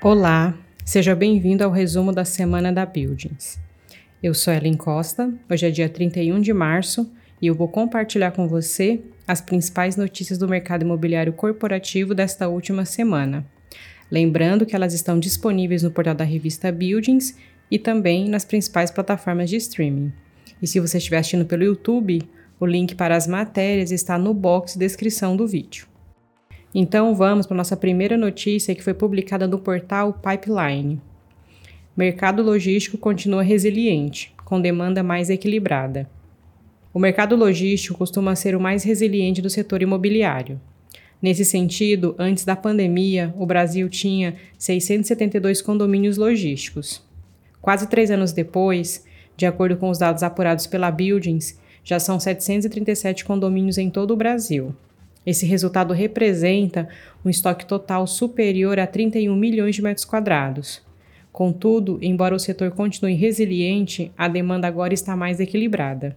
Olá, seja bem-vindo ao resumo da semana da Buildings. Eu sou Ellen Costa, hoje é dia 31 de março e eu vou compartilhar com você as principais notícias do mercado imobiliário corporativo desta última semana. Lembrando que elas estão disponíveis no portal da revista Buildings e também nas principais plataformas de streaming. E se você estiver assistindo pelo YouTube, o link para as matérias está no box de descrição do vídeo. Então vamos para nossa primeira notícia que foi publicada no portal Pipeline. Mercado logístico continua resiliente, com demanda mais equilibrada. O mercado logístico costuma ser o mais resiliente do setor imobiliário. Nesse sentido, antes da pandemia, o Brasil tinha 672 condomínios logísticos. Quase três anos depois, de acordo com os dados apurados pela Buildings, já são 737 condomínios em todo o Brasil. Esse resultado representa um estoque total superior a 31 milhões de metros quadrados. Contudo, embora o setor continue resiliente, a demanda agora está mais equilibrada.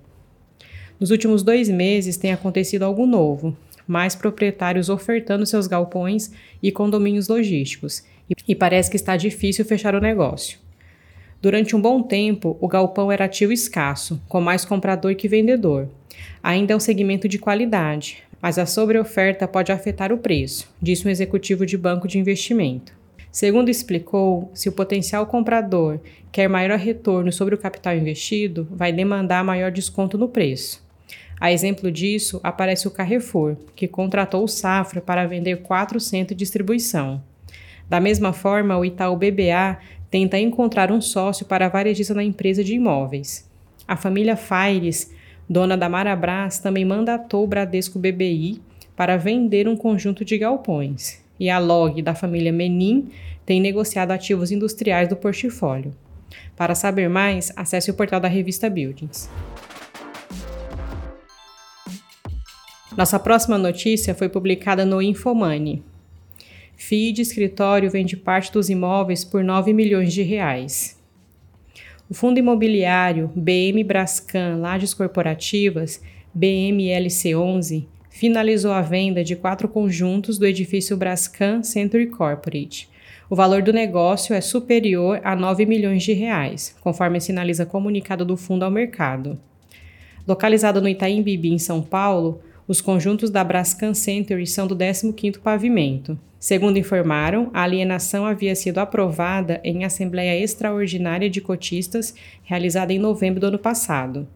Nos últimos dois meses tem acontecido algo novo, mais proprietários ofertando seus galpões e condomínios logísticos, e parece que está difícil fechar o negócio. Durante um bom tempo, o galpão era ativo escasso, com mais comprador que vendedor. Ainda é um segmento de qualidade, mas a sobreoferta pode afetar o preço, disse um executivo de banco de investimento. Segundo explicou, se o potencial comprador quer maior retorno sobre o capital investido, vai demandar maior desconto no preço. A exemplo disso, aparece o Carrefour, que contratou o Safra para vender quatro centros de distribuição. Da mesma forma, o Itaú BBA tenta encontrar um sócio para a varejista na empresa de imóveis. A família Faires dona da Marabras, também mandatou o Bradesco BBI para vender um conjunto de galpões. E a Log da família Menin tem negociado ativos industriais do portfólio. Para saber mais, acesse o portal da revista Buildings. Nossa próxima notícia foi publicada no Infomoney. FII de escritório vende parte dos imóveis por 9 milhões de reais. O fundo imobiliário BM Brascan Lajes Corporativas, BMLC11, finalizou a venda de quatro conjuntos do edifício Brascan Century Corporate. O valor do negócio é superior a 9 milhões de reais, conforme sinaliza comunicado do fundo ao mercado. Localizado no Itaim Bibi, em São Paulo, os conjuntos da Brascan Century são do 15º pavimento. Segundo informaram, a alienação havia sido aprovada em Assembleia Extraordinária de Cotistas, realizada em novembro do ano passado.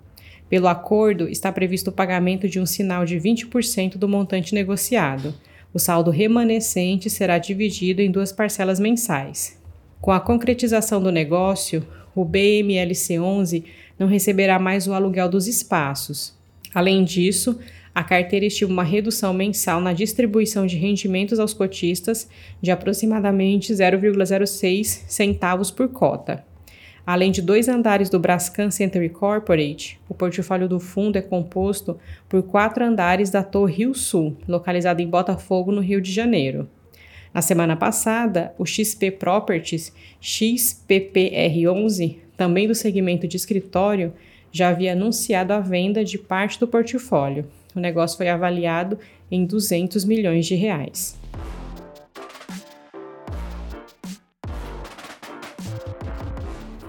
Pelo acordo, está previsto o pagamento de um sinal de 20% do montante negociado. O saldo remanescente será dividido em duas parcelas mensais. Com a concretização do negócio, o BMLC 11 não receberá mais o aluguel dos espaços. Além disso, a carteira estima uma redução mensal na distribuição de rendimentos aos cotistas de aproximadamente 0,06 centavos por cota. Além de dois andares do Brascan Century Corporate, o portfólio do fundo é composto por quatro andares da Torre Rio Sul, localizada em Botafogo, no Rio de Janeiro. Na semana passada, o XP Properties XPPR11, também do segmento de escritório, já havia anunciado a venda de parte do portfólio. O negócio foi avaliado em 200 milhões de reais.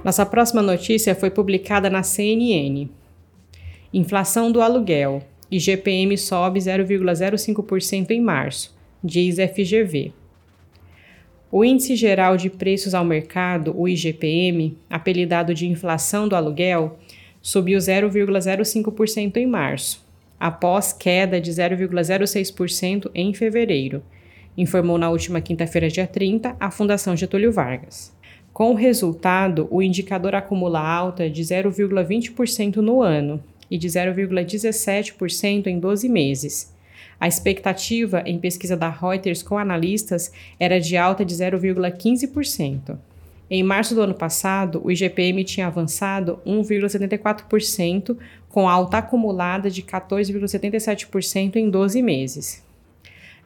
Nossa próxima notícia foi publicada na CNN. Inflação do aluguel. IGPM sobe 0,05% em março, diz FGV. O Índice Geral de Preços ao Mercado, o IGPM, apelidado de inflação do aluguel, subiu 0,05% em março, após queda de 0,06% em fevereiro, informou na última quinta-feira, dia 30, a Fundação Getúlio Vargas. Com o resultado, o indicador acumula alta de 0,20% no ano e de 0,17% em 12 meses. A expectativa em pesquisa da Reuters com analistas era de alta de 0,15%. Em março do ano passado, o IGPM tinha avançado 1,74%, com alta acumulada de 14,77% em 12 meses.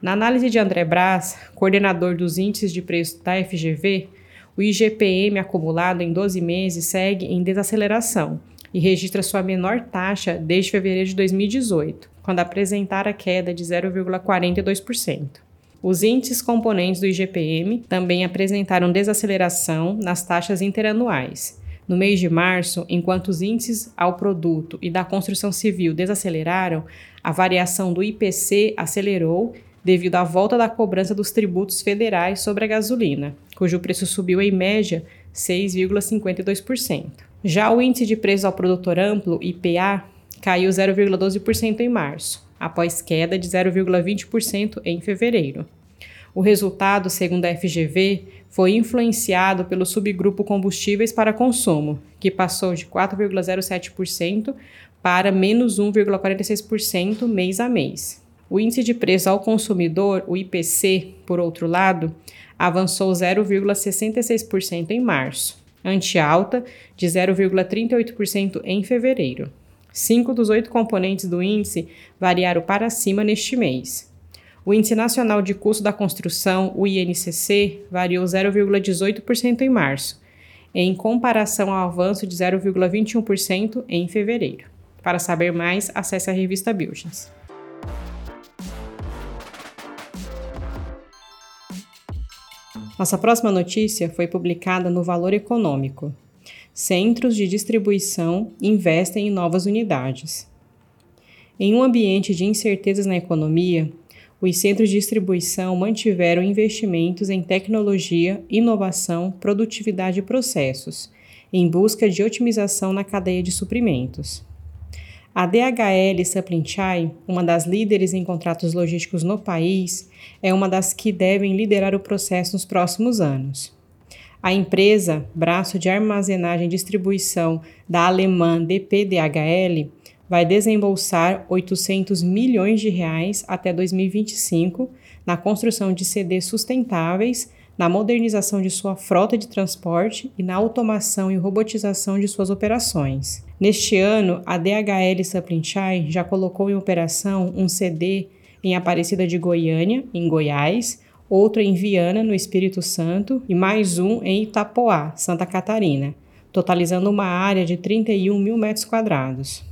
Na análise de André Braz, coordenador dos índices de preço da FGV, o IGPM acumulado em 12 meses segue em desaceleração e registra sua menor taxa desde fevereiro de 2018, quando apresentara queda de 0,42%. Os índices componentes do IGPM também apresentaram desaceleração nas taxas interanuais. No mês de março, enquanto os índices ao produto e da construção civil desaceleraram, a variação do IPC acelerou devido à volta da cobrança dos tributos federais sobre a gasolina, cujo preço subiu em média 6,52%. Já o índice de preços ao produtor amplo, IPA, caiu 0,12% em março, após queda de 0,20% em fevereiro. O resultado, segundo a FGV, foi influenciado pelo subgrupo combustíveis para consumo, que passou de 4,07% para menos 1,46% mês a mês. O índice de preço ao consumidor, o IPC, por outro lado, avançou 0,66% em março, ante alta de 0,38% em fevereiro. Cinco dos oito componentes do índice variaram para cima neste mês. O Índice Nacional de Custo da Construção, o INCC, variou 0,18% em março, em comparação ao avanço de 0,21% em fevereiro. Para saber mais, acesse a revista Buildings. Nossa próxima notícia foi publicada no Valor Econômico. Centros de distribuição investem em novas unidades. Em um ambiente de incertezas na economia, os centros de distribuição mantiveram investimentos em tecnologia, inovação, produtividade e processos, em busca de otimização na cadeia de suprimentos. A DHL Supply Chain, uma das líderes em contratos logísticos no país, é uma das que devem liderar o processo nos próximos anos. A empresa, braço de armazenagem e distribuição da alemã DPDHL, vai desembolsar 800 milhões de reais até 2025 na construção de CDs sustentáveis, na modernização de sua frota de transporte e na automação e robotização de suas operações. Neste ano, a DHL Supply já colocou em operação um CD em Aparecida de Goiânia, em Goiás, outro em Viana, no Espírito Santo, e mais um em Itapoá, Santa Catarina, totalizando uma área de 31 mil metros quadrados.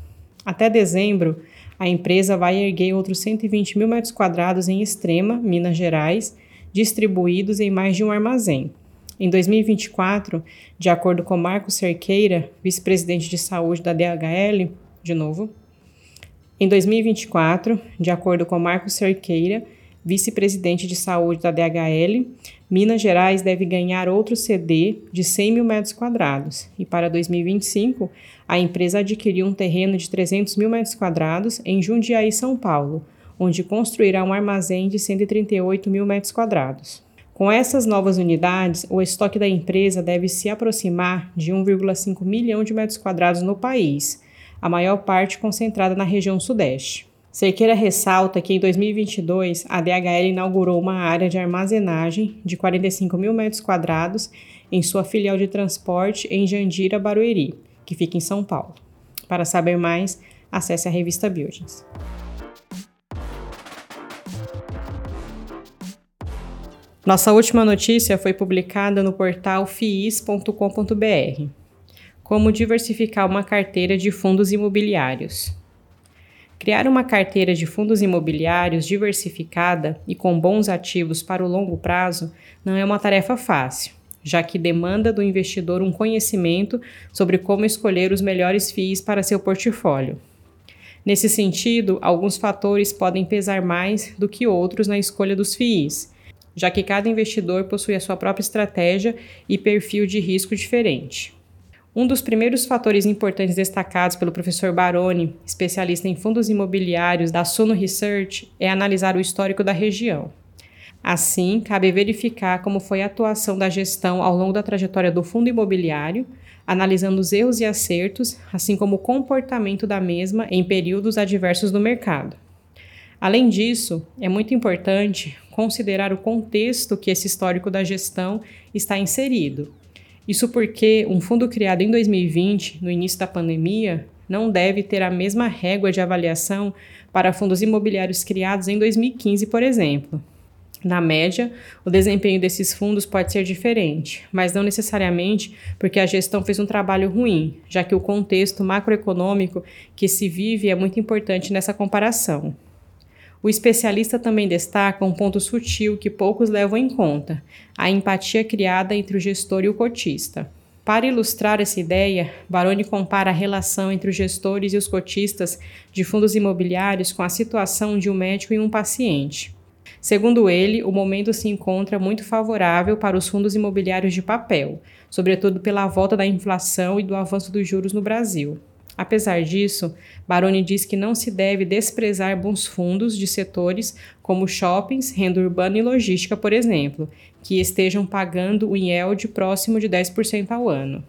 Até dezembro, a empresa vai erguer outros 120 mil metros quadrados em Extrema, Minas Gerais, distribuídos em mais de um armazém. Em 2024, de acordo com Marcos Cerqueira, vice-presidente de saúde da DHL, de novo, em 2024, de acordo com Marcos Cerqueira, vice-presidente de saúde da DHL, Minas Gerais deve ganhar outro CD de 100 mil metros quadrados e para 2025 a empresa adquiriu um terreno de 300 mil metros quadrados em Jundiaí, São Paulo, onde construirá um armazém de 138 mil metros quadrados. Com essas novas unidades, o estoque da empresa deve se aproximar de 1,5 milhão de metros quadrados no país, a maior parte concentrada na região Sudeste. Cerqueira ressalta que em 2022 a DHL inaugurou uma área de armazenagem de 45 mil metros quadrados em sua filial de transporte em Jandira, Barueri, que fica em São Paulo. Para saber mais, acesse a revista Buildings. Nossa última notícia foi publicada no portal fiis.com.br. Como diversificar uma carteira de fundos imobiliários. Criar uma carteira de fundos imobiliários diversificada e com bons ativos para o longo prazo não é uma tarefa fácil, já que demanda do investidor um conhecimento sobre como escolher os melhores FIIs para seu portfólio. Nesse sentido, alguns fatores podem pesar mais do que outros na escolha dos FIIs, já que cada investidor possui a sua própria estratégia e perfil de risco diferente. Um dos primeiros fatores importantes destacados pelo professor Baroni, especialista em fundos imobiliários da Suno Research, é analisar o histórico da região. Assim, cabe verificar como foi a atuação da gestão ao longo da trajetória do fundo imobiliário, analisando os erros e acertos, assim como o comportamento da mesma em períodos adversos do mercado. Além disso, é muito importante considerar o contexto que esse histórico da gestão está inserido, isso porque um fundo criado em 2020, no início da pandemia, não deve ter a mesma régua de avaliação para fundos imobiliários criados em 2015, por exemplo. Na média, o desempenho desses fundos pode ser diferente, mas não necessariamente porque a gestão fez um trabalho ruim, já que o contexto macroeconômico que se vive é muito importante nessa comparação. O especialista também destaca um ponto sutil que poucos levam em conta: a empatia criada entre o gestor e o cotista. Para ilustrar essa ideia, Baroni compara a relação entre os gestores e os cotistas de fundos imobiliários com a situação de um médico e um paciente. Segundo ele, o momento se encontra muito favorável para os fundos imobiliários de papel, sobretudo pela volta da inflação e do avanço dos juros no Brasil. Apesar disso, Baroni diz que não se deve desprezar bons fundos de setores como shoppings, renda urbana e logística, por exemplo, que estejam pagando um yield próximo de 10% ao ano.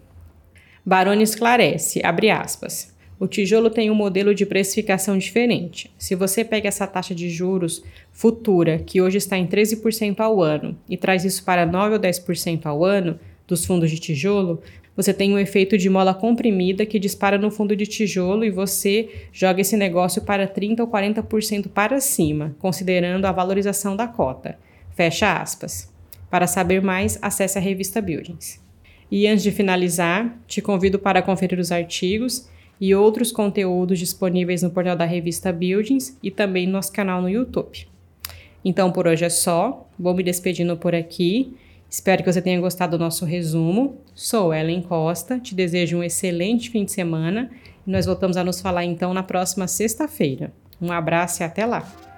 Baroni esclarece, abre aspas, o tijolo tem um modelo de precificação diferente. Se você pega essa taxa de juros futura, que hoje está em 13% ao ano, e traz isso para 9 ou 10% ao ano dos fundos de tijolo, você tem um efeito de mola comprimida que dispara no fundo de tijolo e você joga esse negócio para 30 ou 40% para cima, considerando a valorização da cota. Fecha aspas. Para saber mais, acesse a revista Buildings. E antes de finalizar, te convido para conferir os artigos e outros conteúdos disponíveis no portal da revista Buildings e também no nosso canal no YouTube. Então por hoje é só, vou me despedindo por aqui Espero que você tenha gostado do nosso resumo. Sou Ellen Costa, te desejo um excelente fim de semana e nós voltamos a nos falar então na próxima sexta-feira. Um abraço e até lá!